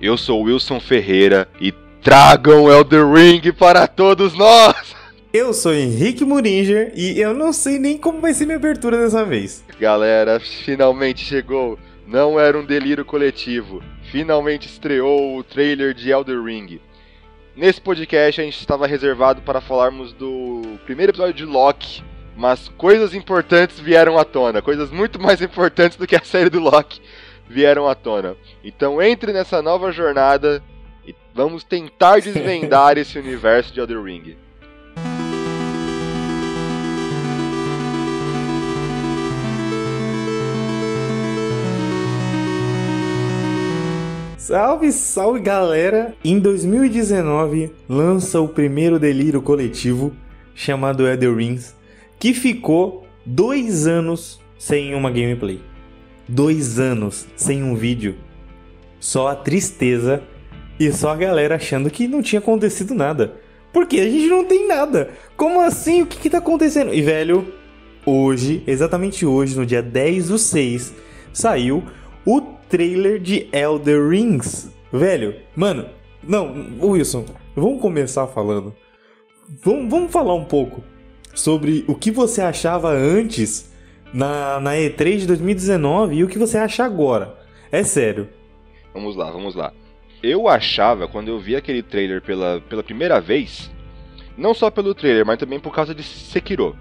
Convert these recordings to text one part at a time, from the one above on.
Eu sou Wilson Ferreira e tragam Elder Ring para todos nós! Eu sou Henrique Muringer e eu não sei nem como vai ser minha abertura dessa vez. Galera, finalmente chegou. Não era um delírio coletivo. Finalmente estreou o trailer de Elder Ring. Nesse podcast a gente estava reservado para falarmos do primeiro episódio de Loki, mas coisas importantes vieram à tona, coisas muito mais importantes do que a série do Loki vieram à tona. Então entre nessa nova jornada e vamos tentar desvendar esse universo de Elder Ring. Salve, salve galera! Em 2019 lança o primeiro delírio coletivo chamado Elder Rings, que ficou dois anos sem uma gameplay. Dois anos sem um vídeo. Só a tristeza e só a galera achando que não tinha acontecido nada. Porque a gente não tem nada. Como assim? O que, que tá acontecendo? E velho, hoje, exatamente hoje, no dia 10 do 6, saiu o trailer de Elder Rings. Velho, mano, não, Wilson, vamos começar falando. Vamos, vamos falar um pouco sobre o que você achava antes na, na E3 de 2019 e o que você acha agora. É sério. Vamos lá, vamos lá. Eu achava, quando eu vi aquele trailer pela, pela primeira vez, não só pelo trailer, mas também por causa de Sekiro.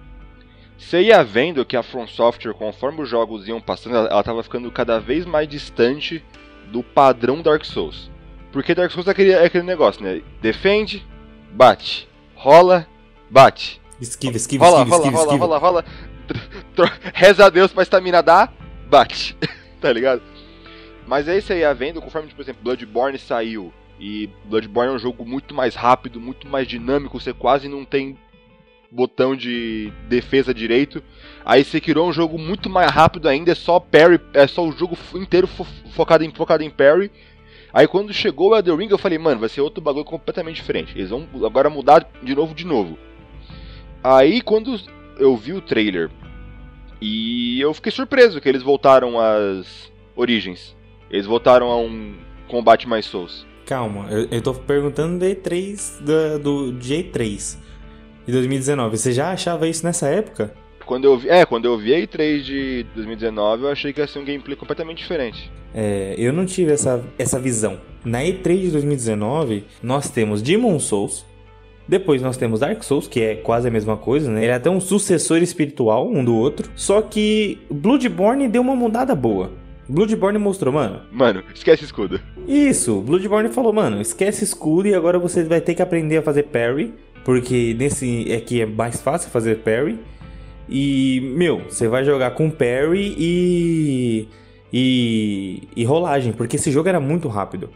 Você ia vendo que a From Software, conforme os jogos iam passando, ela estava ficando cada vez mais distante do padrão Dark Souls. Porque Dark Souls é aquele, é aquele negócio, né? Defende, bate. Rola, bate. Esquiva, esquiva, rola, esquiva, rola, esquiva, rola, esquiva. rola, rola, rola. Reza a Deus pra estamina dar, bate. tá ligado? Mas aí você ia vendo, conforme, por exemplo, Bloodborne saiu. E Bloodborne é um jogo muito mais rápido, muito mais dinâmico, você quase não tem botão de defesa direito. Aí Sekiro é um jogo muito mais rápido ainda, é só parry, é só o jogo inteiro fo focado em focado em parry. Aí quando chegou o Elden Ring eu falei, mano, vai ser outro bagulho completamente diferente. Eles vão agora mudar de novo de novo. Aí quando eu vi o trailer e eu fiquei surpreso que eles voltaram às origens. Eles voltaram a um combate mais Souls. Calma, eu, eu tô perguntando do E3 do, do de E3 de 2019. Você já achava isso nessa época? Quando eu vi, é, quando eu vi a E3 de 2019, eu achei que ia ser um gameplay completamente diferente. É, eu não tive essa, essa visão. Na E3 de 2019, nós temos Demon Souls, depois nós temos Dark Souls, que é quase a mesma coisa, né? Ele é até um sucessor espiritual um do outro. Só que Bloodborne deu uma mudada boa. Bloodborne mostrou, mano. Mano, esquece escudo. Isso, Bloodborne falou, mano, esquece escudo e agora você vai ter que aprender a fazer parry. Porque nesse aqui é mais fácil fazer parry. E, meu, você vai jogar com parry e. e. e rolagem, porque esse jogo era muito rápido.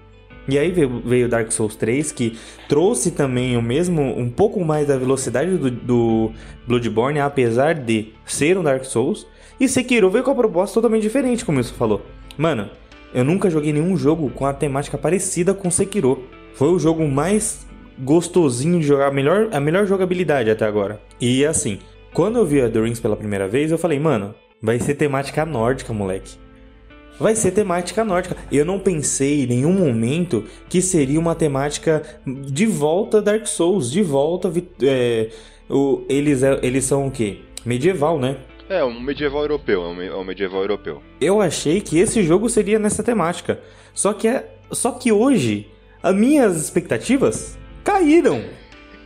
E aí veio, veio Dark Souls 3, que trouxe também o mesmo, um pouco mais da velocidade do, do Bloodborne, apesar de ser um Dark Souls. E Sekiro veio com a proposta totalmente diferente, como você falou. Mano, eu nunca joguei nenhum jogo com a temática parecida com Sekiro. Foi o jogo mais gostosinho de jogar, a melhor, a melhor jogabilidade até agora. E assim, quando eu vi a The Rings pela primeira vez, eu falei, mano, vai ser temática nórdica, moleque. Vai ser temática nórdica. Eu não pensei em nenhum momento que seria uma temática de volta Dark Souls, de volta. É, o, eles, eles são o quê? Medieval, né? É, um medieval europeu, é um medieval europeu. Eu achei que esse jogo seria nessa temática. Só que, é, só que hoje, as minhas expectativas caíram.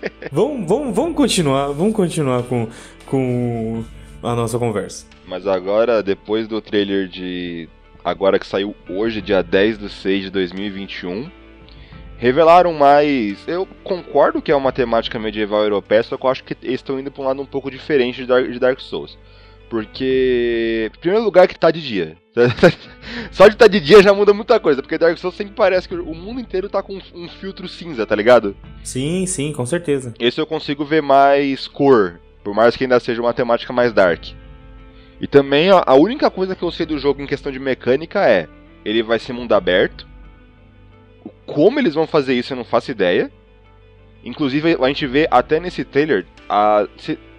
vamos, vamos, vamos continuar, vamos continuar com, com a nossa conversa. Mas agora, depois do trailer de. Agora que saiu hoje, dia 10 de 6 de 2021, revelaram mais. Eu concordo que é uma temática medieval europeia, só que eu acho que eles estão indo para um lado um pouco diferente de Dark, Souls. Porque, em primeiro lugar, que tá de dia. Só de estar tá de dia já muda muita coisa, porque Dark Souls sempre parece que o mundo inteiro tá com um filtro cinza, tá ligado? Sim, sim, com certeza. Esse eu consigo ver mais cor, por mais que ainda seja uma temática mais dark. E também a única coisa que eu sei do jogo em questão de mecânica é: ele vai ser mundo aberto. Como eles vão fazer isso eu não faço ideia. Inclusive, a gente vê até nesse trailer. A,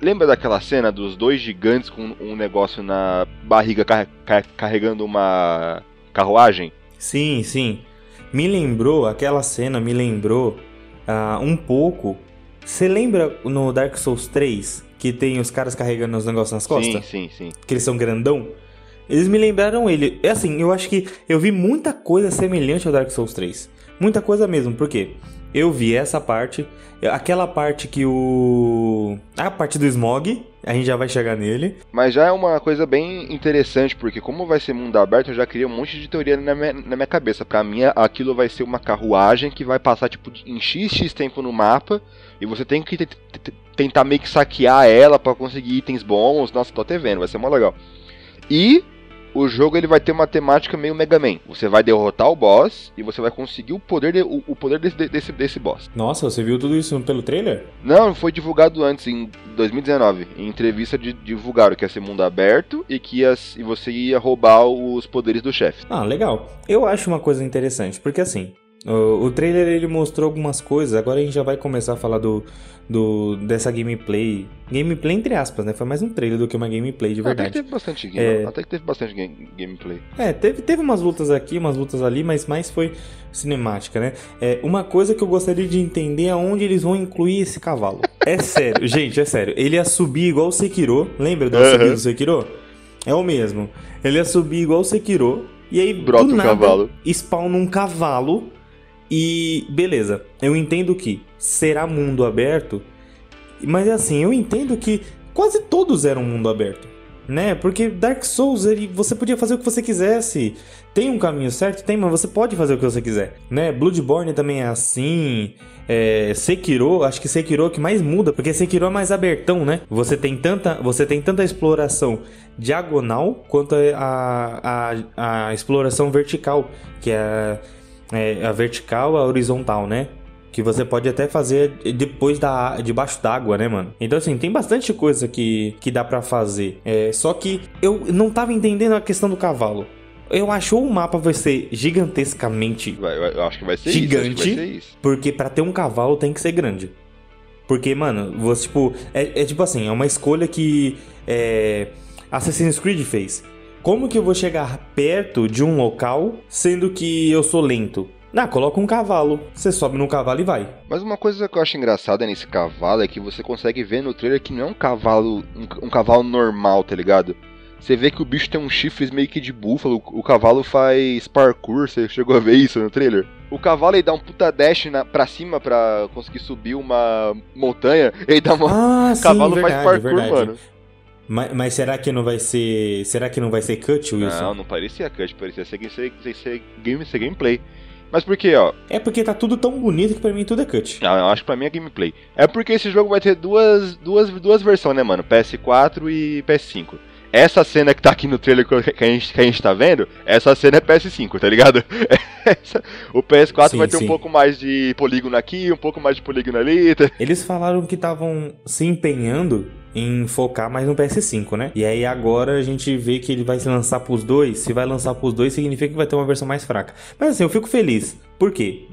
lembra daquela cena dos dois gigantes com um negócio na barriga car car carregando uma carruagem? Sim, sim. me lembrou, aquela cena me lembrou uh, um pouco. Você lembra no Dark Souls 3 que tem os caras carregando os negócios nas costas? Sim, sim, sim. Que eles são grandão? Eles me lembraram ele. É assim, eu acho que eu vi muita coisa semelhante ao Dark Souls 3. Muita coisa mesmo, por quê? Eu vi essa parte, aquela parte que o. A parte do smog, a gente já vai chegar nele. Mas já é uma coisa bem interessante, porque como vai ser mundo aberto, eu já criei um monte de teoria na minha, na minha cabeça. Pra mim, aquilo vai ser uma carruagem que vai passar tipo em XX tempo no mapa, e você tem que tentar meio que saquear ela para conseguir itens bons. Nossa, tô até vendo, vai ser mó legal. E o jogo ele vai ter uma temática meio Mega Man. Você vai derrotar o boss e você vai conseguir o poder, de, o, o, poder desse, desse, desse boss. Nossa, você viu tudo isso pelo trailer? Não, foi divulgado antes, em 2019. Em entrevista de, divulgaram que ia ser mundo aberto e que ia, e você ia roubar os poderes do chefe. Ah, legal. Eu acho uma coisa interessante, porque assim, o, o trailer ele mostrou algumas coisas, agora a gente já vai começar a falar do, do dessa gameplay. Gameplay entre aspas, né? Foi mais um trailer do que uma gameplay de verdade. Até que teve bastante game, é... até que teve bastante game, gameplay. É, teve, teve umas lutas aqui, umas lutas ali, mas mais foi cinemática, né? É, uma coisa que eu gostaria de entender é onde eles vão incluir esse cavalo. É sério, gente, é sério. Ele ia subir igual o Sekiro, lembra do uhum. do Sekiro? É o mesmo. Ele ia subir igual o Sekiro, e aí Brota do nada, um cavalo. spawn um cavalo e beleza, eu entendo que será mundo aberto, mas assim, eu entendo que quase todos eram mundo aberto, né? Porque Dark Souls, ele, você podia fazer o que você quisesse. Tem um caminho certo? Tem, mas você pode fazer o que você quiser, né? Bloodborne também é assim. É, Sekiro, acho que Sekiro é o que mais muda, porque Sekiro é mais abertão, né? Você tem tanta, você tem tanta exploração diagonal quanto a, a, a exploração vertical, que é é, a vertical, a horizontal, né? Que você pode até fazer depois da debaixo d'água, né, mano? Então, assim, tem bastante coisa que, que dá para fazer. É, só que eu não tava entendendo a questão do cavalo. Eu acho o mapa vai ser gigantescamente. Vai, eu acho que vai ser gigante, isso. Vai ser isso. Porque para ter um cavalo tem que ser grande. Porque, mano, você, tipo. É, é tipo assim, é uma escolha que. É, Assassin's Creed fez. Como que eu vou chegar perto de um local sendo que eu sou lento? Ah, coloca um cavalo. Você sobe no cavalo e vai. Mas uma coisa que eu acho engraçada nesse cavalo é que você consegue ver no trailer que não é um cavalo, um, um cavalo normal, tá ligado? Você vê que o bicho tem um chifre meio que de búfalo, o cavalo faz parkour, você chegou a ver isso no trailer? O cavalo ele dá um puta dash na, pra cima pra conseguir subir uma montanha, ele dá uma. Ah, o cavalo sim, verdade, faz parkour, verdade. mano. Mas, mas, será que não vai ser. Será que não vai ser cut, Wilson? Não, não parecia cut, parecia ser, ser, ser, ser, game, ser gameplay. Mas por quê, ó? É porque tá tudo tão bonito que pra mim tudo é cut. Não, eu acho que pra mim é gameplay. É porque esse jogo vai ter duas, duas, duas versões, né, mano? PS4 e PS5. Essa cena que tá aqui no trailer que a gente, que a gente tá vendo, essa cena é PS5, tá ligado? Essa, o PS4 sim, vai ter sim. um pouco mais de polígono aqui, um pouco mais de polígono ali. Tá? Eles falaram que estavam se empenhando em focar mais no PS5, né? E aí agora a gente vê que ele vai se lançar pros dois. Se vai lançar pros dois, significa que vai ter uma versão mais fraca. Mas assim, eu fico feliz. Por quê?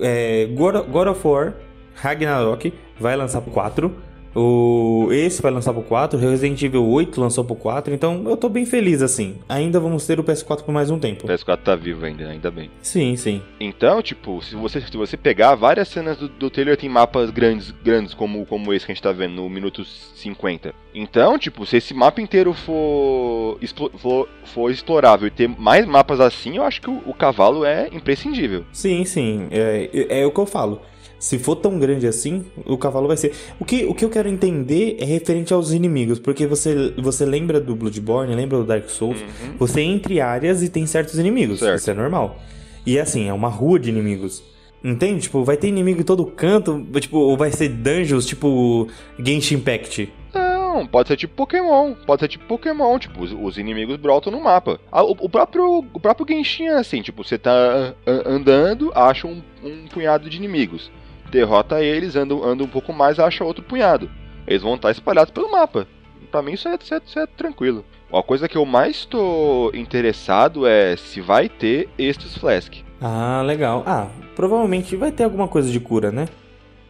É, God of War Ragnarok vai lançar pro 4 o, esse vai lançar pro 4, Resident Evil 8 lançou pro 4, então eu tô bem feliz assim. Ainda vamos ter o PS4 por mais um tempo. O PS4 tá vivo ainda, ainda bem. Sim, sim. Então, tipo, se você, se você pegar várias cenas do, do trailer, tem mapas grandes, grandes como, como esse que a gente tá vendo no minuto 50. Então, tipo, se esse mapa inteiro for, for, for explorável e ter mais mapas assim, eu acho que o, o cavalo é imprescindível. Sim, sim. É, é, é o que eu falo. Se for tão grande assim, o cavalo vai ser. O que, o que eu quero entender é referente aos inimigos, porque você, você lembra do Bloodborne, lembra do Dark Souls, uhum. você entre áreas e tem certos inimigos. Certo. Isso é normal. E assim, é uma rua de inimigos. Entende? Tipo, vai ter inimigo em todo canto, tipo, ou vai ser dungeons, tipo Genshin Impact. Não, pode ser tipo Pokémon. Pode ser tipo Pokémon, tipo, os, os inimigos brotam no mapa. O, o, próprio, o próprio Genshin é assim, tipo, você tá andando, acha um, um punhado de inimigos derrota eles, anda, anda um pouco mais acha outro punhado. Eles vão estar espalhados pelo mapa. Pra mim isso é, isso é, isso é tranquilo. A coisa que eu mais estou interessado é se vai ter Estus Flask. Ah, legal. Ah, provavelmente vai ter alguma coisa de cura, né?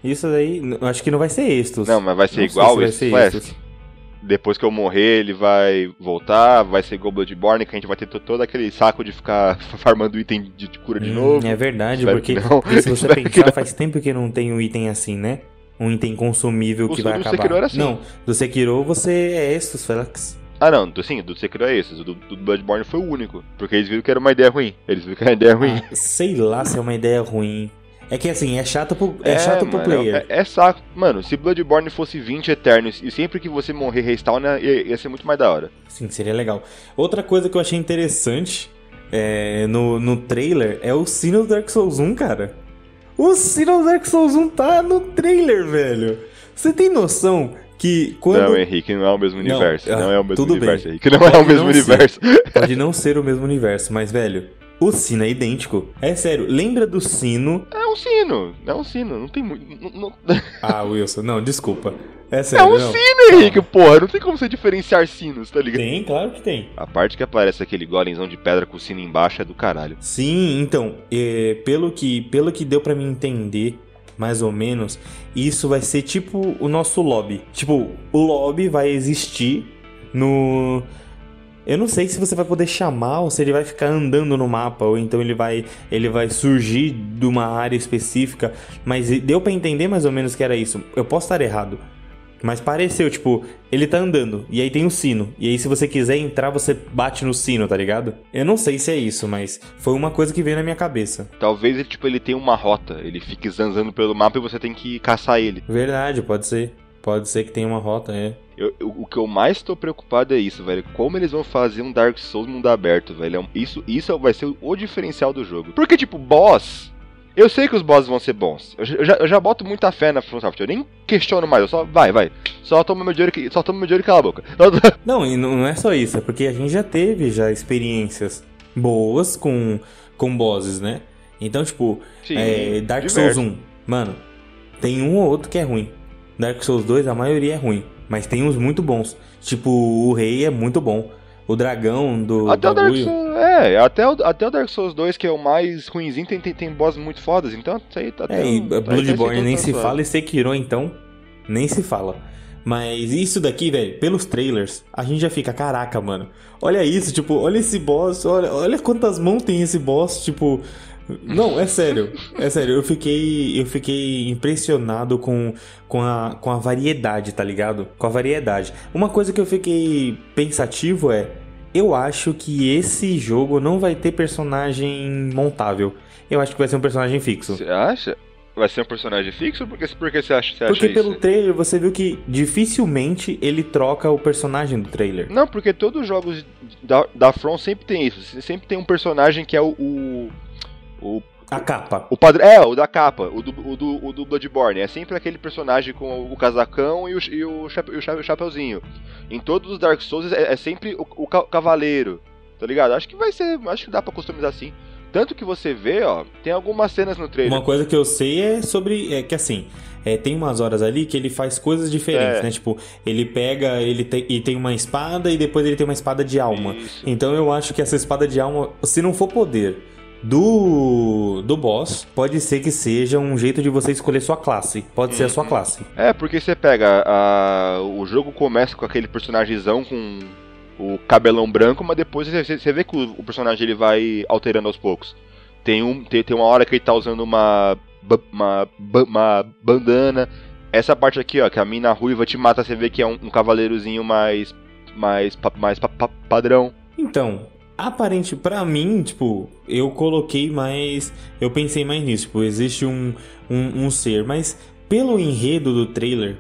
Isso daí, acho que não vai ser Estus. Não, mas vai ser não igual se Estus Flask. Depois que eu morrer ele vai voltar, vai ser igual Bloodborne, que a gente vai ter todo aquele saco de ficar farmando item de, de cura de Hum, novo. É verdade, Espero porque que não. se você Espero que pensar, faz tempo que não tem um item assim, né? Um item consumível O que vai do acabar. Sekiro era assim. Não, do Sekiro você é Estus, Felix. Ah não, do, sim, do Sekiro é esse, o do, do Bloodborne foi o único, porque eles viram que era uma ideia ruim, eles viram que era uma ideia ruim. Ah, sei lá se é uma ideia ruim. É que assim, é chato pro, é chato pro mano, player. É, é saco. Mano, se Bloodborne fosse 20 Eternos e sempre que você morrer respawna, ia, ia ser muito mais da hora. Sim, seria legal. Outra coisa que eu achei interessante é, no, no trailer é o sino do Dark Souls 1, cara. O sino do Dark Souls 1 tá no trailer, velho. Você tem noção que quando. Não, Henrique, não é o mesmo Não, universo. Não, ah, é o mesmo tudo universo, bem. Henrique. Não Pode é o mesmo não ser. universo. Pode não ser o mesmo universo, mas, velho, o sino é idêntico. É sério, lembra do sino. É um sino. É um sino. Não tem muito. não- não- Ah, Wilson, não, desculpa. É É sério. um não. sino, Henrique, porra. Não tem como você diferenciar sinos, tá ligado? Tem, claro que tem. A parte que aparece aquele golemzão de pedra com o sino embaixo é do caralho. Sim, então, é, pelo, que, pelo que deu pra mim entender, mais ou menos, isso vai ser tipo o nosso lobby. Tipo, o lobby vai existir no. Eu não sei se você vai poder chamar ou se ele vai ficar andando no mapa, ou então ele vai ele vai surgir de uma área específica, mas deu pra entender mais ou menos que era isso. Eu posso estar errado, mas pareceu, tipo, ele tá andando, e aí tem o sino. E aí, se você quiser entrar, você bate no sino, tá ligado? Eu não sei se é isso, mas foi uma coisa que veio na minha cabeça. Talvez ele, tipo, ele tenha uma rota. Ele fique zanzando pelo mapa e você tem que caçar ele. Verdade, pode ser. Pode ser que tenha uma rota, é. Eu- eu- o que eu mais tô preocupado é isso, velho. Como eles vão fazer um Dark Souls mundo aberto, velho. É isso, isso vai ser o diferencial do jogo. Porque, tipo, boss. Eu sei que os bosses vão ser bons. Eu, já- eu já, eu já boto muita fé na From Software. Eu nem questiono mais. Eu só. Vai, vai. Só toma meu dinheiro, e- só toma meu dinheiro e cala a boca. Não, e não é só isso, é porque a gente já teve já experiências boas com, com bosses, né? Então, tipo, Sim, é, Dark diversos. Souls 1, mano, tem um ou outro que é ruim. Dark Souls 2, a maioria é ruim, mas tem uns muito bons. Tipo, o Rei é muito bom. O dragão do Até o Dark. Souls. É, até o, até o Dark Souls 2, que é o mais ruinzinho, tem, tem, tem boss muito fodas. Então, isso aí tá É, e tá- Bloodborne tá- nem se fala e Sekiro então nem se fala. Mas isso daqui, velho, pelos trailers, a gente já fica, caraca, mano. Olha isso, tipo, olha esse boss, olha, olha quantas mãos tem esse boss, tipo, não, é sério. É sério, eu fiquei eu fiquei impressionado com, com, a, com a variedade, tá ligado? Com a variedade. Uma coisa que eu fiquei pensativo é eu acho que esse jogo não vai ter personagem montável. Eu acho que vai ser um personagem fixo. Você acha? Vai ser um personagem fixo? Por que, por que você acha, você Porque acha pelo isso? trailer você viu que dificilmente ele troca o personagem do trailer. Não, porque todos os jogos da, da From sempre tem isso. Você Sempre tem um personagem que é o. O, o, A capa. o padrão. É, o da capa, o do, o, do, o do Bloodborne. É sempre aquele personagem com o casacão e o, e o, chape, o chape- chapeuzinho. Em todos os Dark Souls é, é sempre o, o ca- cavaleiro. Tá ligado? Acho que vai ser. Acho que dá pra customizar assim. Tanto que você vê, ó, tem algumas cenas no trailer. Uma coisa que eu sei é sobre. É que assim, é, tem umas horas ali que ele faz coisas diferentes, É. né? Tipo, ele pega ele tem, e tem uma espada e depois ele tem uma espada de alma. Isso. Então eu acho que essa espada de alma, se não for poder do, do boss, pode ser que seja um jeito de você escolher sua classe. Pode ser a sua Uhum. classe. É, porque você pega. A, o jogo começa com aquele personagemzão com o cabelão branco, mas depois você, você vê que o, o personagem ele vai alterando aos poucos. Tem, um, tem, tem uma hora que ele tá usando uma, uma, uma bandana. Essa parte aqui, ó, que a mina ruiva te mata, você vê que é um, um cavaleirozinho mais. mais, mais pa- pa- padrão. Então, aparente pra mim, tipo, eu coloquei mais. Eu pensei mais nisso, tipo, existe um, um, um ser, mas pelo enredo do trailer,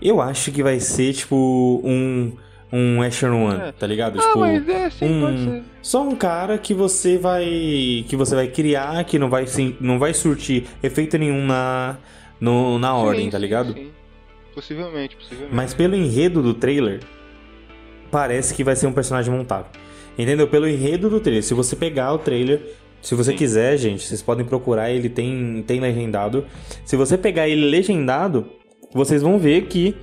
eu acho que vai ser, tipo, um. Um Asher One, É. tá ligado? Ah, tipo, mas é, sim, um- pode ser. só um cara que você vai. que você vai criar, que não vai, sim- não vai surtir efeito nenhum na, no, na ordem, Sim, tá sim, ligado? sim. Possivelmente, possivelmente. Mas pelo enredo do trailer, parece que vai ser um personagem montável. Entendeu? Pelo enredo do trailer. Se você pegar o trailer, se você Sim. quiser, gente, vocês podem procurar, ele tem, tem legendado. Se você pegar ele legendado, vocês vão ver que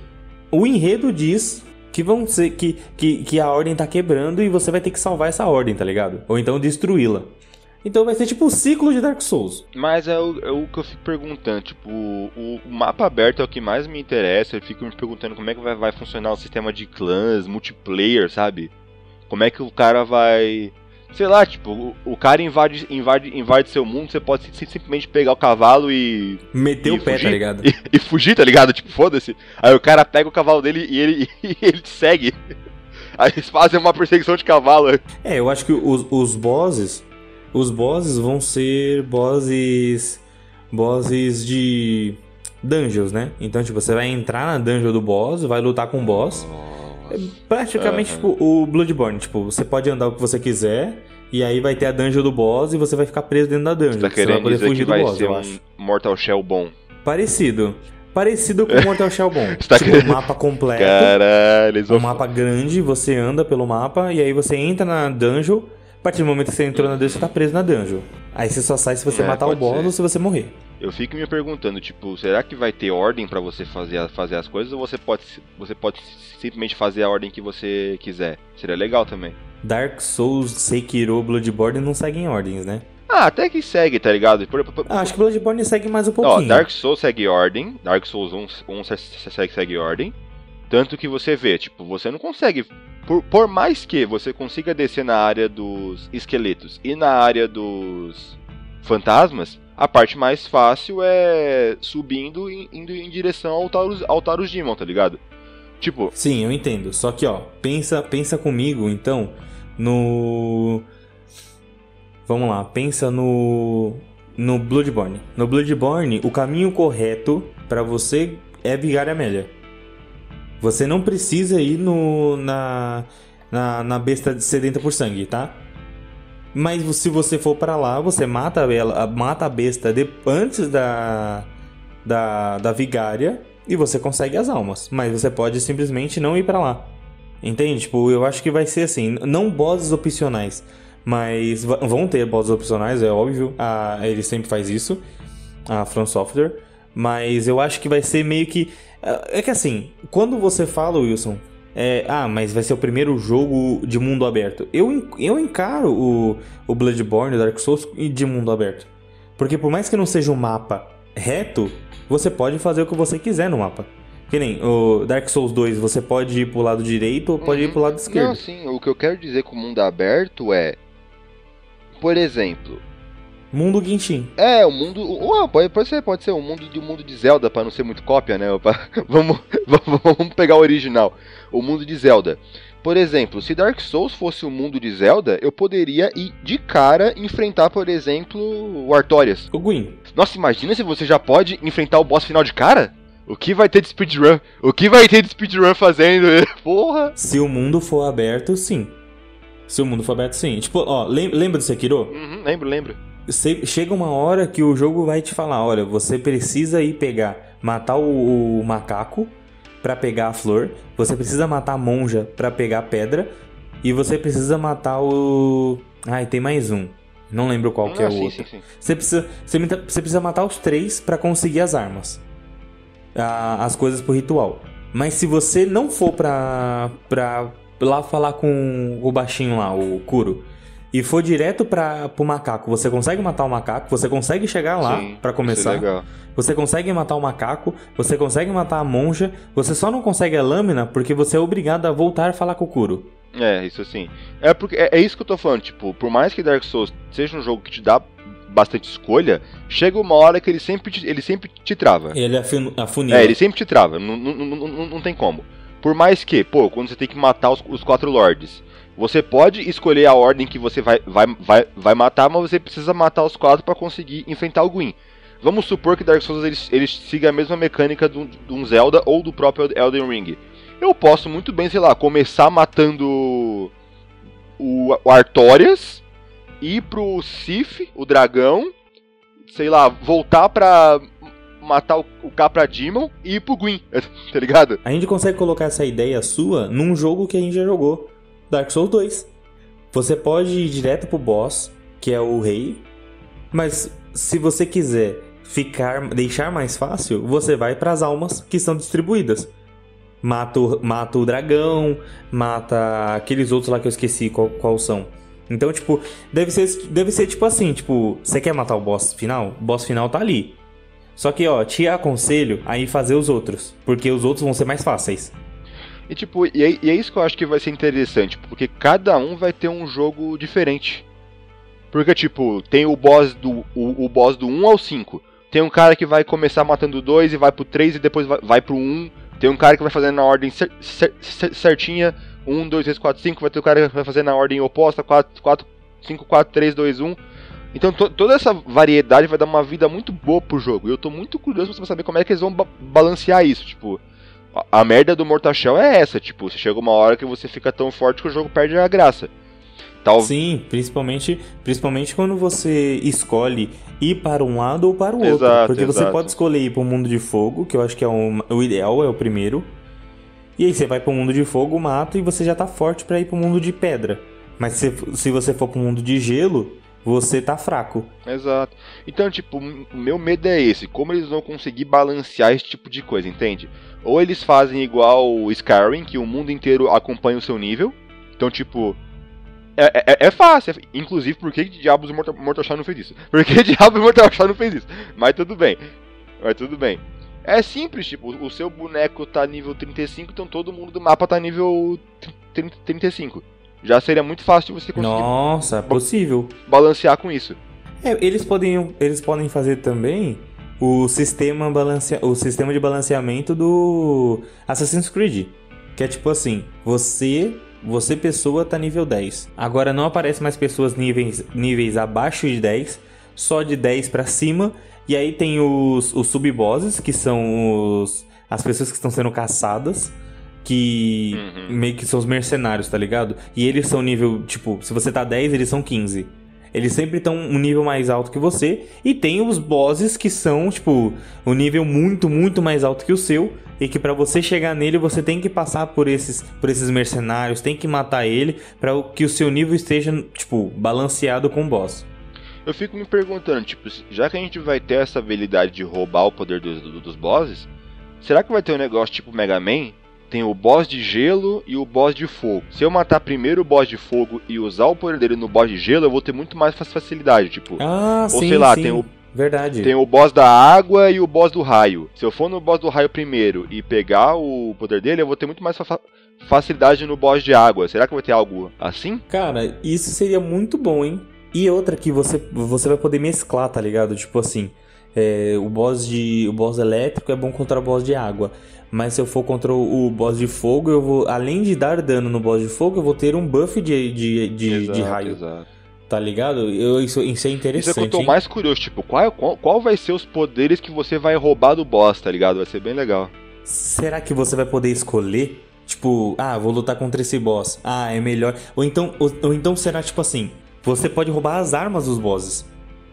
o enredo diz que vão ser que, que, que a ordem tá quebrando e você vai ter que salvar essa ordem, tá ligado? Ou então destruí-la. Então vai ser tipo o ciclo de Dark Souls. Mas é o, é o que eu fico perguntando, tipo, o, o mapa aberto é o que mais me interessa. Eu fico me perguntando como é que vai, vai funcionar o sistema de clãs, multiplayer, sabe? Como é que o cara vai. Sei lá, tipo, o, o cara invade, invade, invade seu mundo, você pode simplesmente pegar o cavalo e. Meter e o pé, fugir, tá ligado? E, e fugir, tá ligado? Tipo, foda-se. Aí o cara pega o cavalo dele e ele, e ele te segue. Aí eles fazem uma perseguição de cavalo. É, eu acho que os, os bosses. Os bosses vão ser bosses. Bosses de. Dungeons, né? Então, tipo, você vai entrar na dungeon do boss, vai lutar com o boss. É praticamente, tipo, o Bloodborne. Tipo, você pode andar o que você quiser. E aí vai ter a dungeon do boss e você vai ficar preso dentro da dungeon. Você tá que você vai querendo poder dizer que fugir do vai boss, ser eu um. Mortal Shell bom. Parecido. Parecido com o Mortal Shell bom. Você tá tipo, querendo- um mapa completo. Caralho, eles um vão. mapa grande, você anda pelo mapa e aí você entra na dungeon. A partir do momento que você entrou na dungeon, você tá preso na dungeon. Aí você só sai se você É, matar o boss ou se você morrer. Eu fico me perguntando, tipo, será que vai ter ordem pra você fazer, fazer as coisas ou você pode, você pode simplesmente fazer a ordem que você quiser? Seria legal também. Dark Souls, Sekiro, Bloodborne não seguem ordens, né? Ah, até que segue, tá ligado? Por- por- Ah, acho que Bloodborne segue mais um Ó, pouquinho. Dark Souls segue ordem, Dark Souls 1, 1 se- se- segue, segue ordem. Tanto que você vê, tipo, você não consegue. Por, por mais que você consiga descer na área dos esqueletos e na área dos fantasmas, a parte mais fácil é subindo e indo em direção ao Taurus, ao Taurus Demon, tá ligado? Tipo, Sim, eu entendo. Só que, ó, pensa, pensa comigo, então, no. Vamos lá, pensa no. No Bloodborne. No Bloodborne, o caminho correto pra você é Vigária Amélia. Você não precisa ir no, na, na, na besta sedenta por sangue, tá? Mas se você for pra lá, você mata ela, mata a besta de- antes da, da, da vigária e você consegue as almas. Mas você pode simplesmente não ir pra lá. Entende? Tipo, eu acho que vai ser assim, não bosses opcionais, mas vão ter bosses opcionais, é óbvio. A, ele sempre faz isso, a From Software. Mas eu acho que vai ser meio que. É que assim, quando você fala, Wilson, é, ah, mas vai ser o primeiro jogo de mundo aberto. Eu, eu encaro o, o Bloodborne, o Dark Souls de mundo aberto. Porque por mais que não seja um mapa reto, você pode fazer o que você quiser no mapa. Que nem o Dark Souls 2, você pode ir pro lado direito ou pode ir Uhum. pro lado esquerdo. Não, sim, o que eu quero dizer com o mundo aberto é. Por exemplo, Mundo Genshin. É, o mundo. Ué, pode, pode ser, pode ser um mundo de um mundo de Zelda, pra não ser muito cópia, né? Pra- vamos, vamos, pegar o original. O mundo de Zelda. Por exemplo, se Dark Souls fosse o mundo de Zelda, eu poderia ir de cara enfrentar, por exemplo, o Artorias. O Gwyn. Nossa, imagina se você já pode enfrentar o boss final de cara? O que vai ter de speedrun? O que vai ter de speedrun fazendo? Porra! Se o mundo for aberto, sim. Se o mundo for aberto, sim. Tipo, ó, lem- lembra do Sekiro? Uhum, lembro, lembro. Chega uma hora que o jogo vai te falar, olha, você precisa ir pegar, matar o, o macaco pra pegar a flor, você precisa matar a monja pra pegar a pedra e você precisa matar o, ai, tem mais um. Não lembro qual que é Ah, o sim, outro. sim, sim. Você precisa, você você precisa matar os três pra conseguir as armas. A- as coisas pro ritual. Mas se você não for pra, pra lá falar com o baixinho lá, o Kuro, e for direto pra, pro macaco, você consegue matar o macaco, você consegue chegar lá Sim, pra isso é começar. legal. Você consegue matar o macaco, você consegue matar a monja, você só não consegue a lâmina porque você é obrigado a voltar a falar com o Kuro. É, isso assim. É porque é, é isso que eu tô falando, tipo, por mais que Dark Souls seja um jogo que te dá bastante escolha, chega uma hora que ele sempre te, ele sempre te trava. Ele afun- afunila. É, ele sempre te trava, não, não, não, não, não tem como. Por mais que, pô, quando você tem que matar os, os quatro lords, você pode escolher a ordem que você vai, vai, vai, vai matar, mas você precisa matar os quatro pra conseguir enfrentar o Gwyn. Vamos supor que Dark Souls ele, ele siga a mesma mecânica de um, de um Zelda ou do próprio Elden Ring. Eu posso muito bem, sei lá, começar matando o, o Artorias, ir pro Sif, o dragão, sei lá, voltar pra matar o, o Capra Demon e ir pro Gwyn, tá ligado? A gente consegue colocar essa ideia sua num jogo que a gente já jogou, Dark Souls 2. Você pode ir direto pro boss, que é o rei, mas se você quiser ficar, deixar mais fácil, você vai para as almas que são distribuídas. Mata o, mata o dragão, mata aqueles outros lá que eu esqueci qual, qual são. Então, tipo, deve ser, deve ser tipo assim, tipo, você quer matar o boss final? O boss final tá ali. Só que, ó, te aconselho a ir fazer os outros, porque os outros vão ser mais fáceis. E tipo, e é, e é isso que eu acho que vai ser interessante, porque cada um vai ter um jogo diferente. Porque, tipo, tem o boss do. O, o boss do 1 ao 5. Tem um cara que vai começar matando dois e vai pro 3 e depois vai, vai pro 1. Tem um cara que vai fazendo na ordem cer cer certinha. 1, 2, 3, 4, 5. Vai ter o um cara que vai fazer na ordem oposta. 4, 4, 5, 4, 3, 2, 1. Então to toda essa variedade vai dar uma vida muito boa pro jogo. E eu tô muito curioso pra saber como é que eles vão ba balancear isso. Tipo, a, merda do Mortal Shell é essa. Tipo, você chega uma hora que você fica tão forte que o jogo perde a graça. Tal... Sim, principalmente, principalmente quando você escolhe ir para um lado ou para o outro. Exato, porque exato. você pode escolher ir para o mundo de fogo, que eu acho que é o, o ideal, é o primeiro. E aí você vai para o mundo de fogo, mata e você já tá forte para ir para o mundo de pedra. Mas se, se você for para o mundo de gelo, você tá fraco. Exato. Então, tipo, o meu medo é esse. Como eles vão conseguir balancear esse tipo de coisa, entende? Ou eles fazem igual o Skyrim, que o mundo inteiro acompanha o seu nível. Então, tipo, é, é, é, fácil. Inclusive, por que diabos o Mortal, Mortal Shell não fez isso? Por que diabos o Mortal Shell não fez isso? Mas tudo bem. Mas tudo bem. É simples, tipo, o seu boneco tá nível 35, então todo mundo do mapa tá nível 30, 35. Já seria muito fácil de você conseguir. Nossa, é possível. Balancear com isso. É, eles podem, eles podem fazer também o sistema, balancea, o sistema de balanceamento do Assassin's Creed. Que é tipo assim, você você pessoa tá nível 10. Agora não aparece mais pessoas níveis, níveis abaixo de 10, só de 10 para cima. E aí tem os, os sub-bosses, que são os, as pessoas que estão sendo caçadas. Que Uhum. meio que são os mercenários, tá ligado? E eles são nível, tipo, se você tá 10, eles são 15. Eles sempre estão um nível mais alto que você. E tem os bosses que são, tipo, um nível muito, muito mais alto que o seu. E que pra você chegar nele, você tem que passar por esses, por esses mercenários, tem que matar ele pra o- que o seu nível esteja, tipo, balanceado com o boss. Eu fico me perguntando, tipo, já que a gente vai ter essa habilidade de roubar o poder dos, do- dos bosses, será que vai ter um negócio tipo Mega Man? Tem o boss de gelo e o boss de fogo. Se eu matar primeiro o boss de fogo e usar o poder dele no boss de gelo, eu vou ter muito mais fa- facilidade, tipo. Ah, Ou sim, sei lá, sim. tem o- Verdade. Tem o boss da água e o boss do raio. Se eu for no boss do raio primeiro e pegar o poder dele, eu vou ter muito mais fa- facilidade no boss de água. Será que vai ter algo assim? Cara, isso seria muito bom, hein? E outra que você, você vai poder mesclar, tá ligado? Tipo assim, é, o boss de. O boss elétrico é bom contra o boss de água. Mas se eu for contra o, boss de fogo, eu vou. Além de dar dano no boss de fogo, eu vou ter um buff de, de, de, de Exato, raio. exato. Tá ligado? Eu, isso, isso é Isso interessante. é que eu tô hein? mais curioso, tipo, qual, qual, qual vai ser os poderes que você vai roubar do boss, tá ligado? Vai ser bem legal. Será que você vai poder escolher? Tipo, ah, vou lutar contra esse boss. Ah, é melhor. Ou então, ou, ou então será tipo assim: você pode roubar as armas dos bosses.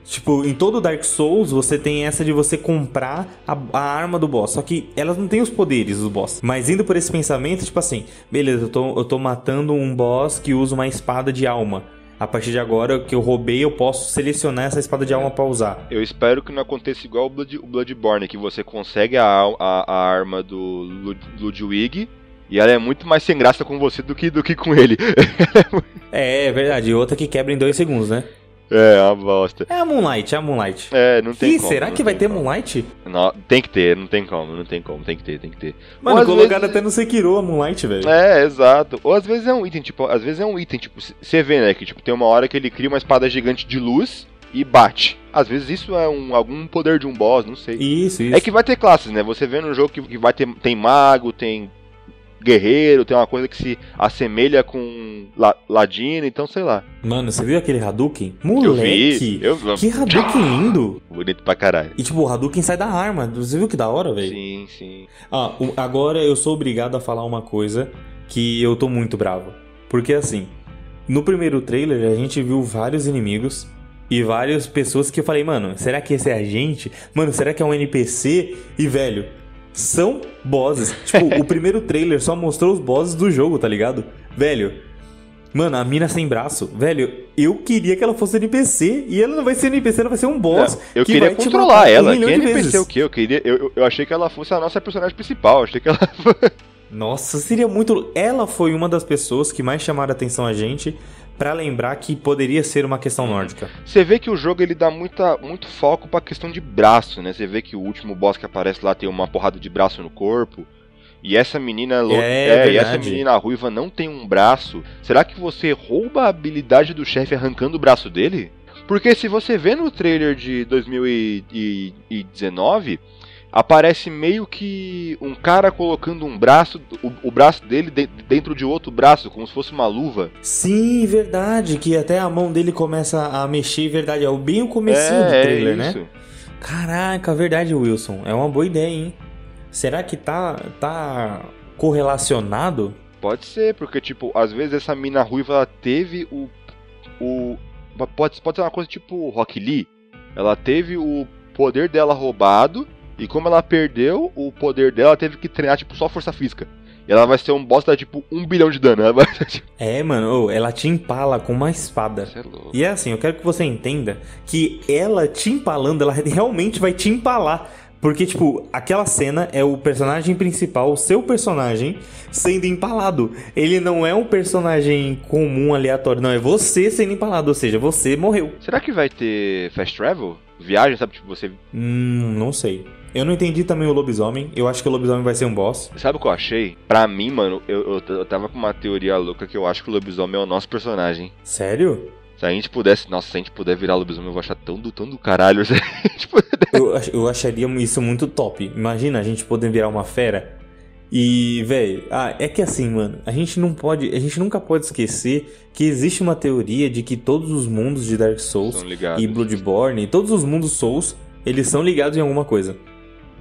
Tipo, em todo Dark Souls você tem essa de você comprar a, a arma do boss. Só que elas não têm os poderes do boss. Mas indo por esse pensamento, tipo assim, beleza, eu tô, eu tô matando um boss que usa uma espada de alma. A partir de agora que eu roubei, eu posso selecionar essa espada de alma pra usar. Eu espero que não aconteça igual o, Blood, o Bloodborne, que você consegue a, a, a arma do Lud, Ludwig e ela é muito mais sem graça com você do que, do que com ele. É, é verdade. E outra que quebra em dois segundos, né? É, uma bosta. É a Moonlight, é a Moonlight. É, não tem Ih, como. será que vai ter como. Moonlight? Não, tem que ter, não tem como, não tem como, tem que ter, tem que ter. Mano, colocaram vezes- até no Sekiro a Moonlight, velho. É, exato. Ou às vezes é um item, tipo, às vezes é um item, tipo, você vê, né, que tipo, tem uma hora que ele cria uma espada gigante de luz e bate. Às vezes isso é um, algum poder de um boss, não sei. Isso, isso. É que vai ter classes, né? Você vê no jogo que, que vai ter tem mago, tem guerreiro, tem uma coisa que se assemelha com la, ladino, então sei lá. Mano, você viu aquele Hadouken? Eu Moleque! vi, eu Que Hadouken lindo! bonito pra caralho. E tipo, o Hadouken sai da arma. Você viu que da hora, velho? Sim, sim. Ah, agora eu sou obrigado a falar uma coisa que eu tô muito bravo. Porque assim, no primeiro trailer a gente viu vários inimigos e várias pessoas que eu falei, mano, será que esse é a gente? Mano, será que é um NPC? E velho, são bosses. Tipo, o primeiro trailer só mostrou os bosses do jogo, tá ligado? Velho, mano, a mina sem braço, velho, eu queria que ela fosse NPC e ela não vai ser NPC, ela vai ser um boss. Eu que queria controlar um ela. milhão que de NPC vezes. o quê? Eu queria, eu, eu- achei que ela fosse a nossa personagem principal. Achei que ela Nossa, seria muito. Ela foi uma das pessoas que mais chamaram a atenção a gente pra lembrar que poderia ser uma questão nórdica. Você vê que o jogo ele dá muita, muito foco pra questão de braço, né? Você vê que o último boss que aparece lá tem uma porrada de braço no corpo. E essa menina lo- É, e essa menina ruiva não tem um braço. Será que você rouba a habilidade do chefe arrancando o braço dele? Porque se você vê no trailer de 2019, aparece meio que um cara colocando um braço, o, o braço dele de- dentro de outro braço, como se fosse uma luva. Sim, verdade, que até a mão dele começa a mexer, verdade, é bem o comecinho do é, trailer, é né? Caraca, verdade, Wilson. É uma boa ideia, hein? Será que tá, tá correlacionado? Pode ser, porque, tipo, às vezes essa mina ruiva ela teve o. o pode, pode ser uma coisa tipo Rock Lee. Ela teve o poder dela roubado, e como ela perdeu o poder dela, ela teve que treinar, tipo, só força física. E ela vai ser um boss da, tipo, um bilhão de dano. Vai tipo. É, mano, ela te empala com uma espada. Você é louco. E é assim, eu quero que você entenda que ela te empalando, ela realmente vai te empalar. Porque, tipo, aquela cena é o personagem principal, o seu personagem, sendo empalado. Ele não é um personagem comum, aleatório, não. É você sendo empalado, ou seja, você morreu. Será que vai ter fast travel? Viagem, sabe? Tipo, você. Hum, não sei. Eu não entendi também o lobisomem. Eu acho que o lobisomem vai ser um boss. Sabe o que eu achei? Pra mim, mano, eu, eu, eu tava com uma teoria louca que eu acho que o lobisomem é o nosso personagem. Sério? Se a gente pudesse. Nossa, se a gente puder virar lobisomem, eu vou achar tão do, tão do caralho. Se a gente puder. Eu, eu acharia isso muito top. Imagina a gente poder virar uma fera. E, velho, ah, é que assim, mano, a gente não pode, a gente nunca pode esquecer que existe uma teoria de que todos os mundos de Dark Souls e Bloodborne, todos os mundos Souls, eles são ligados em alguma coisa.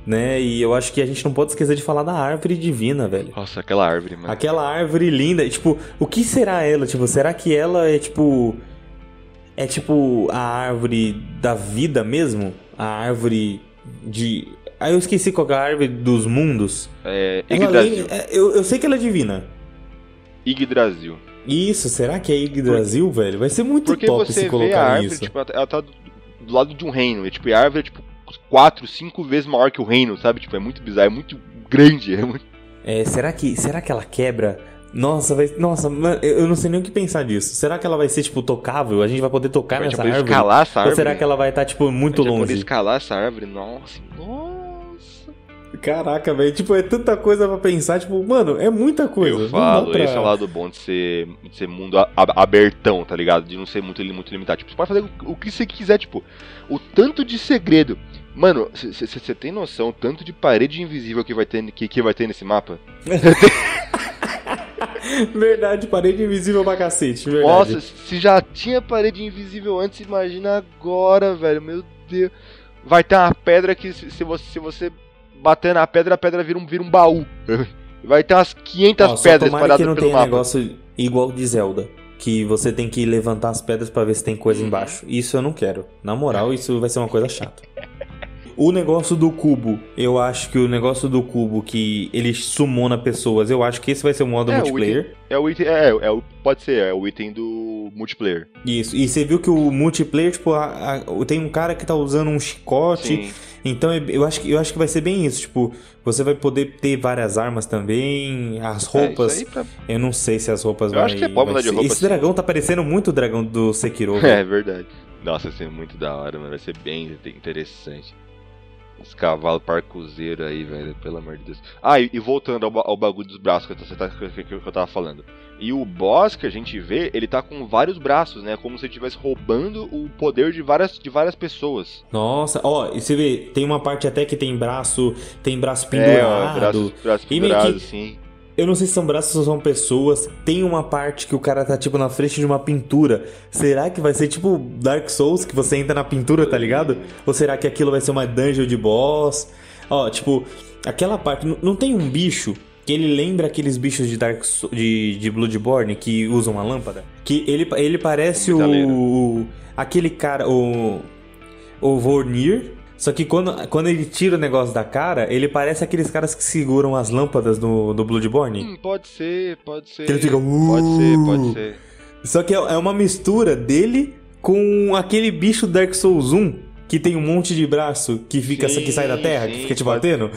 Né? E eu acho que a gente não pode esquecer de falar da árvore divina, velho. Nossa, aquela árvore, mano. Aquela árvore linda, e, tipo, o que será ela? Tipo, será que ela é tipo é tipo a árvore da vida mesmo? A árvore de Ah, eu esqueci qual é a árvore dos mundos. É. Ela Yggdrasil. lembra- é, eu, eu sei que ela é divina. Yggdrasil. Isso, será que é Yggdrasil, velho? Vai ser muito Porque top você se vê a colocar árvore, isso. tipo, ela tá do, do lado de um reino. E, tipo, e a árvore é, tipo, quatro, cinco vezes maior que o reino, sabe? Tipo, é muito bizarro, é muito grande. É muito... É, será que será que ela quebra? Nossa, vai, nossa, mano, eu não sei nem o que pensar disso. Será que ela vai ser tipo tocável? A gente vai poder tocar nessa árvore? escalar essa Ou árvore. será que ela vai estar tipo muito A gente vai poder longe? escalar essa árvore. Nossa, nossa. Caraca, velho, tipo, é tanta coisa pra pensar, tipo, mano, é muita coisa. Eu falo, pra- esse é o lado bom de ser, de ser mundo a- a- abertão, tá ligado? De não ser muito, muito limitado. Tipo, você pode fazer o, o que você quiser, tipo, o tanto de segredo. Mano, você tem noção tanto de parede invisível que vai ter, que, que vai ter nesse mapa? Verdade, parede invisível pra cacete, verdade. Nossa, se já tinha parede invisível antes, imagina agora, velho. Meu Deus. Vai ter uma pedra que se, se você, se você bater na pedra, a pedra vira um, vira um baú. Vai ter umas 500 Ó, pedras espalhadas que não pelo tenha mapa. negócio igual de Zelda. Que você tem que levantar as pedras pra ver se tem coisa Uhum. embaixo. Isso eu não quero. Na moral, isso vai ser uma coisa chata. O negócio do cubo, eu acho que o negócio do cubo que ele sumona pessoas, eu acho que esse vai ser o modo É, o multiplayer. É o item. É, é, o- pode ser, é o item do multiplayer. Isso. E você viu que o multiplayer, tipo, a- a- tem um cara que tá usando um chicote. Sim. Então eu- eu acho, que, eu acho que vai ser bem isso. Tipo, você vai poder ter várias armas também, as roupas. É, isso aí pra- Eu não sei se as roupas Eu vai, acho que pode vai mudar de roupa, Esse sim. dragão tá parecendo muito o dragão do Sekiro. velho. É verdade. Nossa, vai ser muito da hora, mano. Vai ser bem interessante. Os cavalos parcuzeiros aí, velho. Pelo amor de Deus. Ah, e, e voltando ao, ao bagulho dos braços que eu, você tá- que- que- eu tava falando. E o boss que a gente vê, ele tá com vários braços, né? Como se ele estivesse roubando o poder de várias, de várias pessoas. Nossa, ó, e você vê, tem uma parte até que tem braço, tem braço É, pendurado. ó, braços, braços E meio pendurados, que- assim. Eu não sei se são braços ou são pessoas. Tem uma parte que o cara tá tipo na frente de uma pintura. Será que vai ser tipo Dark Souls que você entra na pintura, tá ligado? Ou será que aquilo vai ser uma dungeon de boss? Ó, tipo, aquela parte. Não tem um bicho que ele lembra aqueles bichos de Dark Souls, de, de Bloodborne que usam uma lâmpada? Que ele, ele parece Metaleiro. o. aquele cara. O. O Vornir. Só que quando, quando ele tira o negócio da cara, ele parece aqueles caras que seguram as lâmpadas do, do Bloodborne. Hum, pode ser, pode ser. Que ele fica, Pode ser, "Uh". pode ser. Só que é é uma mistura dele com aquele bicho Dark Souls 1 que tem um monte de braço que fica Sim, que sai da terra, que sim, fica te pode- batendo.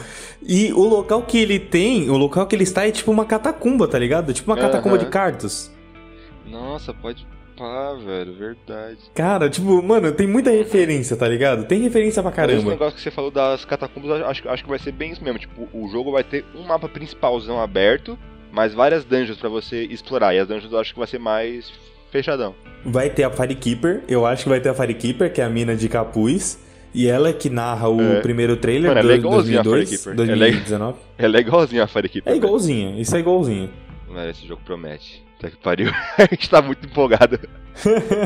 E o local que ele tem, o local que ele está é tipo uma catacumba, tá ligado? Tipo uma catacumba Aham. de cartos. Nossa, pode. Pá, velho, verdade. Cara, tipo, mano, tem muita referência, tá ligado? Tem referência pra Mas Esse caramba. negócio que você falou das catacumbas, acho, acho que vai ser bem isso mesmo. Tipo, o jogo vai ter um mapa principalzão aberto, mas várias dungeons pra você explorar. E as dungeons eu acho que vai ser mais fechadão. Vai ter a Firekeeper, eu acho que vai ter a Firekeeper, que é a mina de capuz. E ela é que narra o É. primeiro trailer Mano, do é igualzinha a 2002, Firekeeper. Ela é- 2019. Ela é igualzinha a Firekeeper. É igualzinho, isso é igualzinho. Velho, esse jogo promete. Até que pariu. a gente tá muito empolgado.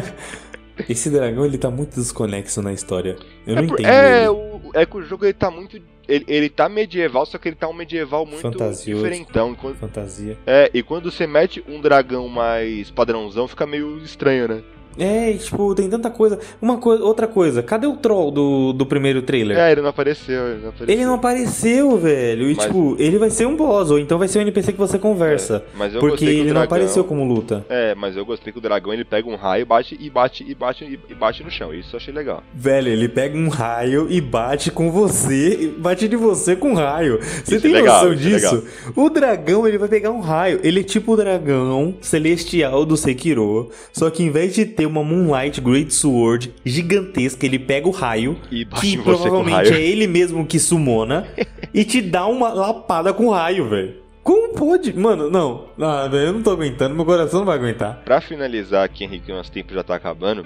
Esse dragão, ele tá muito desconexo na história. Eu não é, por- entendo é, ele. o, é que o jogo ele tá muito. Ele, ele tá medieval, só que ele tá um medieval muito Fantasioso. diferentão. Quando- Fantasia. é, e quando você mete um dragão mais padrãozão, fica meio estranho, né? É, tipo, tem tanta coisa. Uma coisa, outra coisa, cadê o troll do, do primeiro trailer? É, ele não apareceu, ele não apareceu. Ele não apareceu, velho. E Mas- tipo, ele vai ser um boss, ou então vai ser um NPC que você conversa. Mas eu porque gostei que ele não dragão- apareceu como luta. É, mas eu gostei que o dragão ele pega um raio, bate e bate e bate e bate no chão. Isso eu achei legal. Velho, ele pega um raio e bate com você, bate de você com raio. Você Isso tem é legal, noção é disso? O dragão, ele vai pegar um raio. Ele é tipo o dragão celestial do Sekiro, só que em vez de ter uma Moonlight Great Sword gigantesca, ele pega o raio, E que provavelmente raio. é ele mesmo que sumona, e te dá uma lapada com raio, velho. Como pode? Mano, não. Ah, eu não tô aguentando, meu coração não vai aguentar. Pra finalizar aqui, Henrique, nosso tempo já tá acabando.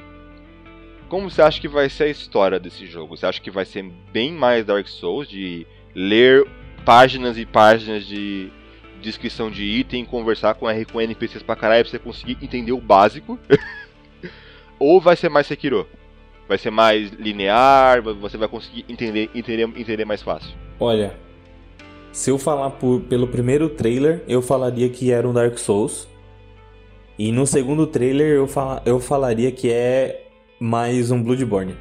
Como você acha que vai ser a história desse jogo? Você acha que vai ser bem mais Dark Souls, de ler páginas e páginas de descrição de item, conversar com R com NPCs pra caralho pra você conseguir entender o básico? Ou vai ser mais Sekiro? Vai ser mais linear, você vai conseguir entender, entender, entender mais fácil. Olha, se eu falar por- pelo primeiro trailer, eu falaria que era um Dark Souls. E no segundo trailer eu, eu falaria que é mais um Bloodborne.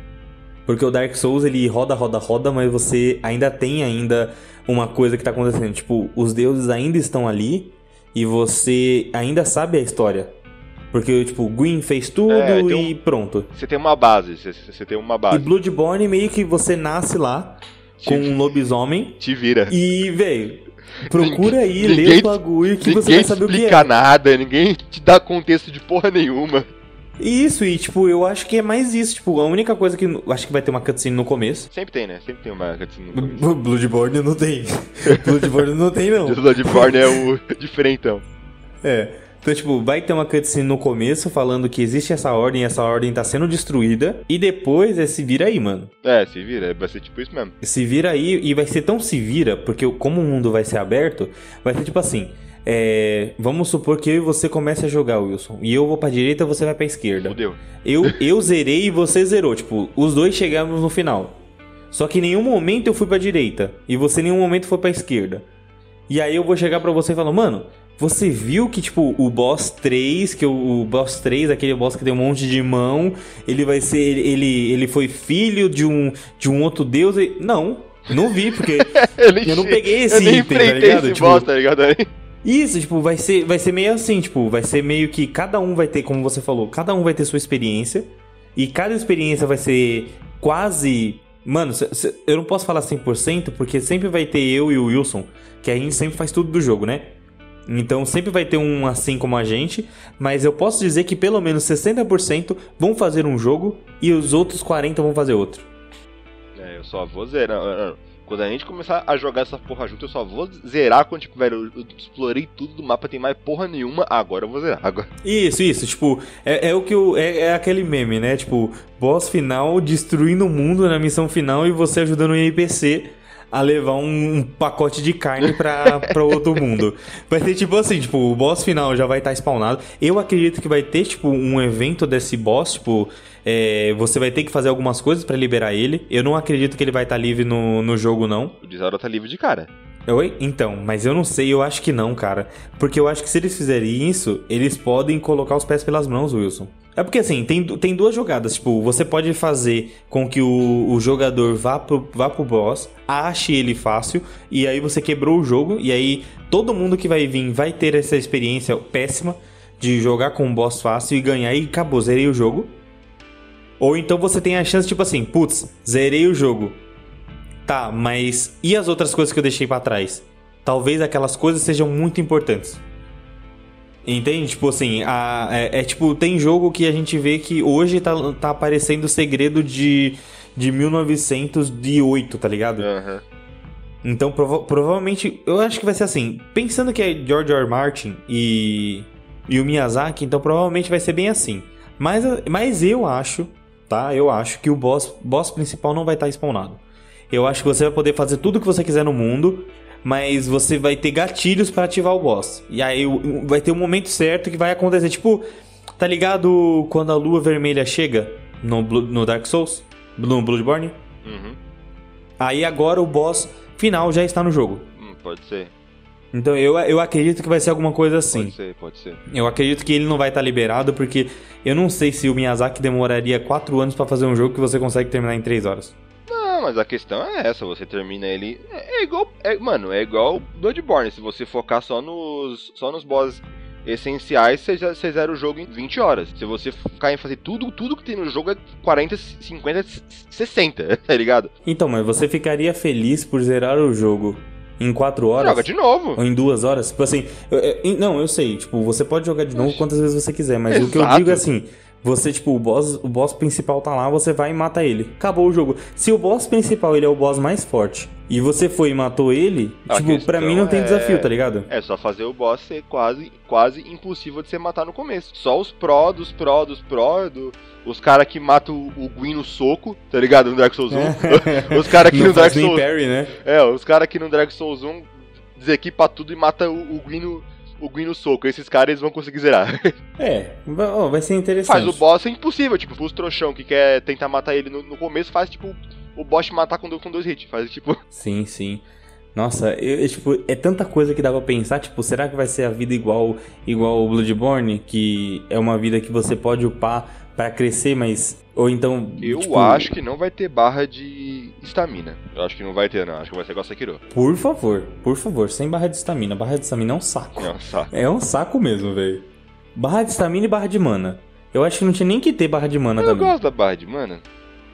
Porque o Dark Souls ele roda, roda, roda, mas você ainda tem ainda uma coisa que tá acontecendo. Tipo, os deuses ainda estão ali e você ainda sabe a história. Porque, tipo, Gwyn fez tudo É, um- e pronto. Você tem uma base, você, você tem uma E base. Bloodborne meio que você nasce lá com um lobisomem Te vira. e, velho, procura aí, Ninguém- lê o bagulho que você ninguém vai te saber o que explica é. nada, ninguém te dá contexto de porra nenhuma. Isso, e tipo, eu acho que é mais isso. Tipo, a única coisa que. Acho que vai ter uma cutscene no começo. Sempre tem, né? Sempre tem uma cutscene no começo. Bloodborne não tem. Bloodborne não tem, não. Bloodborne é o diferentão. É. Então, tipo, vai ter uma cutscene no começo falando que existe essa ordem, essa ordem tá sendo destruída. E depois é se vira aí, mano. É, se vira, vai ser tipo isso mesmo. Se vira aí e vai ser tão se vira, porque como o mundo vai ser aberto, vai ser tipo assim. é, vamos supor que eu e você comece a jogar, Wilson. E eu vou pra direita, você vai pra esquerda. Fudeu. Eu, eu zerei e você zerou. Tipo, os dois chegamos no final. Só que em nenhum momento eu fui pra direita. E você em nenhum momento foi pra esquerda. E aí eu vou chegar pra você e falar, mano, você viu que, tipo, o boss 3, que o, o boss 3, aquele boss que tem um monte de mão, ele vai ser. Ele, ele, foi filho de um, de um outro deus? E... Não, não vi, porque. Eu não peguei esse eu item, tá ligado? esse Tipo- boss, tá ligado? Isso, tipo, vai ser, vai ser meio assim, tipo, vai ser meio que cada um vai ter, como você falou, cada um vai ter sua experiência. E cada experiência vai ser quase. Mano, eu não posso falar 100%, porque sempre vai ter eu e o Wilson, que a gente sempre faz tudo do jogo, né? Então sempre vai ter um assim como a gente, mas eu posso dizer que pelo menos 60% vão fazer um jogo e os outros 40 vão fazer outro. É, eu só vou zerar. Quando a gente começar a jogar essa porra junto, eu só vou zerar quando, tipo, velho, eu explorei tudo do mapa, tem mais porra nenhuma, agora eu vou zerar. Agora. Isso, isso, tipo, é, é o que o. É, é aquele meme, né? Tipo, boss final destruindo o mundo na missão final e você ajudando o NPC a levar um, pacote de carne pra, pra outro mundo. Vai ter tipo assim, tipo, o boss final já vai estar spawnado. Eu acredito que vai ter, tipo, um evento desse boss, tipo. é, você vai ter que fazer algumas coisas pra liberar ele. Eu não acredito que ele vai estar livre no, no jogo, não. O Disaura tá livre de cara. Oi? Então, mas eu não sei, eu acho que não, cara. Porque eu acho que se eles fizerem isso, eles podem colocar os pés pelas mãos, Wilson. É porque assim, tem, tem duas jogadas. Tipo, você pode fazer com que o, o jogador vá pro, vá pro boss, ache ele fácil, e aí você quebrou o jogo, e aí todo mundo que vai vir vai ter essa experiência péssima de jogar com um boss fácil e ganhar e acabou, zerei o jogo. Ou então você tem a chance, tipo assim, putz, zerei o jogo. Tá, mas e as outras coisas que eu deixei pra trás? Talvez aquelas coisas sejam muito importantes. Entende? Tipo assim, a, é, é, tipo, tem jogo que a gente vê que hoje tá, tá aparecendo o segredo de, de 1908, tá ligado? Aham. Então, prova- provavelmente, eu acho que vai ser assim. Pensando que é George R. R. Martin e, e o Miyazaki, então provavelmente vai ser bem assim. Mas, mas eu acho, tá? Eu acho que o boss, boss principal não vai estar spawnado. Eu acho que você vai poder fazer tudo que você quiser no mundo, mas você vai ter gatilhos pra ativar o boss. E aí vai ter um momento certo que vai acontecer. Tipo, tá ligado quando a lua vermelha chega no, no Dark Souls? No Bloodborne? Uhum. Aí agora o boss final já está no jogo. Hum, pode ser. Então eu, eu acredito que vai ser alguma coisa assim. Pode ser, pode ser. Eu acredito que ele não vai estar liberado porque eu não sei se o Miyazaki demoraria 4 anos pra fazer um jogo que você consegue terminar em 3 horas. Não, mas a questão é essa, você termina ele. É, é igual. é- mano, é igual Bloodborne. Se você focar só nos. só nos bosses essenciais, você, zera o jogo em 20 horas. Se você ficar em fazer tudo, tudo que tem no jogo é 40, 50, 60, tá ligado? Então, mas você ficaria feliz por zerar o jogo em 4 horas? Joga de novo. Ou em duas horas? Tipo assim, eu- eu- não, eu sei, tipo, você pode jogar de novo quantas vezes você quiser, mas o que eu Exato. digo é assim, você, tipo, o boss, o boss principal tá lá, você vai e mata ele. Acabou o jogo. Se o boss principal, ele é o boss mais forte, e você foi e matou ele, A tipo, pra mim não tem é- desafio, tá ligado? É só fazer o boss ser quase, quase impossível de você matar no começo. Só os pró dos pró dos pró, do, os caras que matam o Gwyn no soco, tá ligado? No Dark Souls 1. os caras que não no Dark Souls parry, né? É, os caras que no Dark Souls 1 desequipa tudo e mata o, o Gwyn no, o Gwyn no soco. Esses caras eles vão conseguir zerar. É, vai, ser interessante. faz o boss é impossível, tipo, os trouxão que quer tentar matar ele no, no começo, faz tipo o boss matar com, dois- com dois hits. Faz tipo. Sim, sim. Nossa, eu, eu, tipo, é tanta coisa que dá pra pensar, tipo, será que vai ser a vida igual igual o Bloodborne, que é uma vida que você pode upar pra crescer, mas ou então Eu tipo, acho que não vai ter barra de estamina. Eu acho que não vai ter, não. Acho que vai ser igual Sekiro. Por favor, por favor, sem barra de estamina. Barra de estamina é um saco. Nossa. É um saco mesmo, velho. Barra de estamina e barra de mana. Eu acho que não tinha nem que ter barra de mana Eu também. gosto da barra de mana.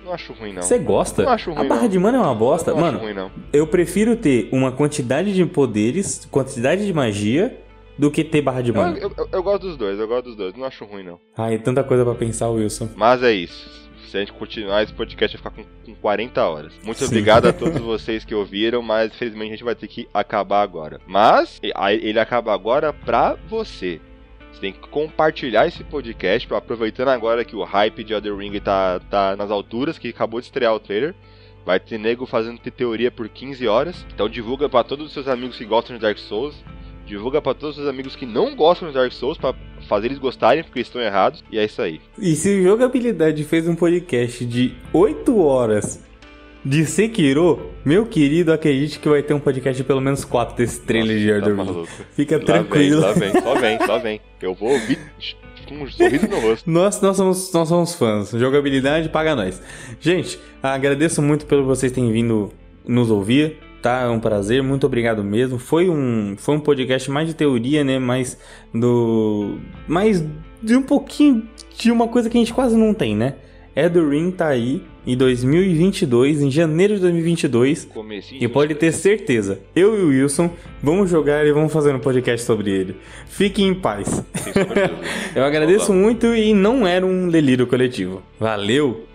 Não acho ruim, não. Você gosta? Não acho a ruim, barra não. de mana é uma bosta. não Mano, acho ruim, não. eu prefiro ter uma quantidade de poderes, quantidade de magia, do que ter barra de mana. eu, eu- eu gosto dos dois, eu gosto dos dois. Não acho ruim, não. Ai, tanta coisa pra pensar, Wilson. Mas é isso. Se a gente continuar, esse podcast vai ficar com, com 40 horas. Muito Sim. obrigado a todos vocês que ouviram, mas infelizmente a gente vai ter que acabar agora. Mas ele acaba agora pra você. Você tem que compartilhar esse podcast, aproveitando agora que o hype de Elder Ring tá, tá nas alturas, que acabou de estrear o trailer. Vai ter nego fazendo te- teoria por 15 horas. Então divulga pra todos os seus amigos que gostam de Dark Souls. Divulga pra todos os seus amigos que não gostam de Dark Souls pra fazer eles gostarem, porque eles estão errados. E é isso aí. E se o Jogabilidade fez um podcast de 8 horas de Sekiro, meu querido, acredite que vai ter um podcast de pelo menos 4 desse trailer de Nossa, Elder tá Ring. Fica Lá tranquilo. Vem, lá vem, só vem, só vem. Eu vou ouvir com um sorriso no rosto. Nós, nós, somos, nós somos fãs. Jogabilidade paga nós. Gente, agradeço muito pelo vocês terem vindo nos ouvir. Tá? É um prazer, muito obrigado mesmo. Foi um, foi um podcast mais de teoria, né? Mais do. Mais de um pouquinho de uma coisa que a gente quase não tem, né? Elden Ring tá aí em 2022, em janeiro de 2022. Comecinho E de pode ter certeza, eu e o Wilson vamos jogar e vamos fazer um podcast sobre ele. Fiquem em paz. Eu agradeço muito e não era um delírio coletivo. Valeu!